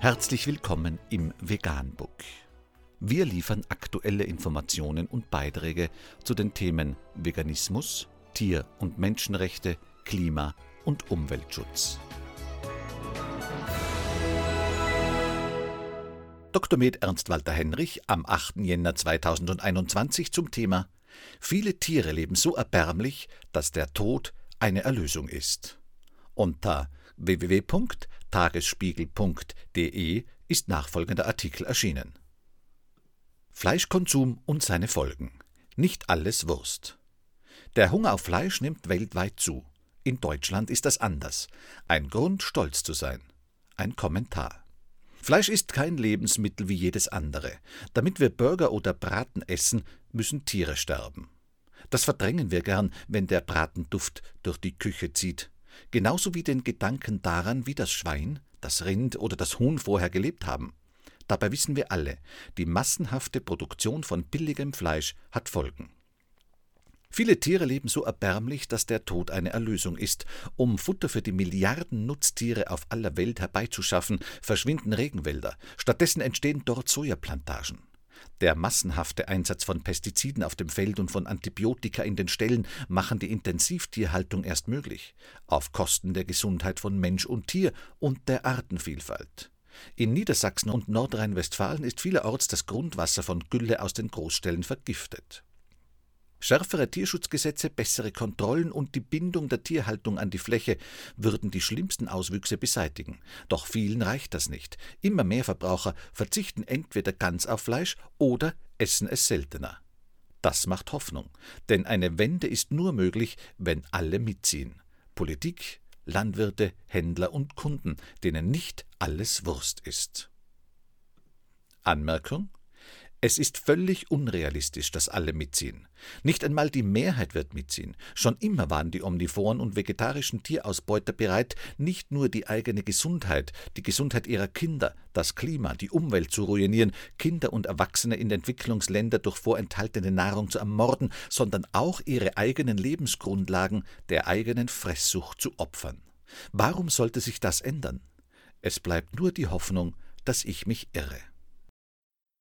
Herzlich willkommen im Veganbook. Wir liefern aktuelle Informationen und Beiträge zu den Themen Veganismus, Tier- und Menschenrechte, Klima- und Umweltschutz. Dr. Med Ernst Walter Henrich am 8. Jänner 2021 zum Thema Viele Tiere leben so erbärmlich, dass der Tod eine Erlösung ist. Unter www.tagesspiegel.de ist nachfolgender Artikel erschienen. Fleischkonsum und seine Folgen. Nicht alles Wurst. Der Hunger auf Fleisch nimmt weltweit zu. In Deutschland ist das anders. Ein Grund, stolz zu sein. Ein Kommentar. Fleisch ist kein Lebensmittel wie jedes andere. Damit wir Burger oder Braten essen, müssen Tiere sterben. Das verdrängen wir gern, wenn der Bratenduft durch die Küche zieht. Genauso wie den Gedanken daran, wie das Schwein, das Rind oder das Huhn vorher gelebt haben. Dabei wissen wir alle, die massenhafte Produktion von billigem Fleisch hat Folgen. Viele Tiere leben so erbärmlich, dass der Tod eine Erlösung ist. Um Futter für die Milliarden Nutztiere auf aller Welt herbeizuschaffen, verschwinden Regenwälder. Stattdessen entstehen dort Sojaplantagen. Der massenhafte Einsatz von Pestiziden auf dem Feld und von Antibiotika in den Ställen machen die Intensivtierhaltung erst möglich, auf Kosten der Gesundheit von Mensch und Tier und der Artenvielfalt. In Niedersachsen und Nordrhein-Westfalen ist vielerorts das Grundwasser von Gülle aus den Großstellen vergiftet. Schärfere Tierschutzgesetze, bessere Kontrollen und die Bindung der Tierhaltung an die Fläche würden die schlimmsten Auswüchse beseitigen. Doch vielen reicht das nicht. Immer mehr Verbraucher verzichten entweder ganz auf Fleisch oder essen es seltener. Das macht Hoffnung, denn eine Wende ist nur möglich, wenn alle mitziehen. Politik, Landwirte, Händler und Kunden, denen nicht alles Wurst ist. Anmerkung es ist völlig unrealistisch, dass alle mitziehen. Nicht einmal die Mehrheit wird mitziehen. Schon immer waren die omnivoren und vegetarischen Tierausbeuter bereit, nicht nur die eigene Gesundheit, die Gesundheit ihrer Kinder, das Klima, die Umwelt zu ruinieren, Kinder und Erwachsene in Entwicklungsländer durch vorenthaltene Nahrung zu ermorden, sondern auch ihre eigenen Lebensgrundlagen der eigenen Fresssucht zu opfern. Warum sollte sich das ändern? Es bleibt nur die Hoffnung, dass ich mich irre.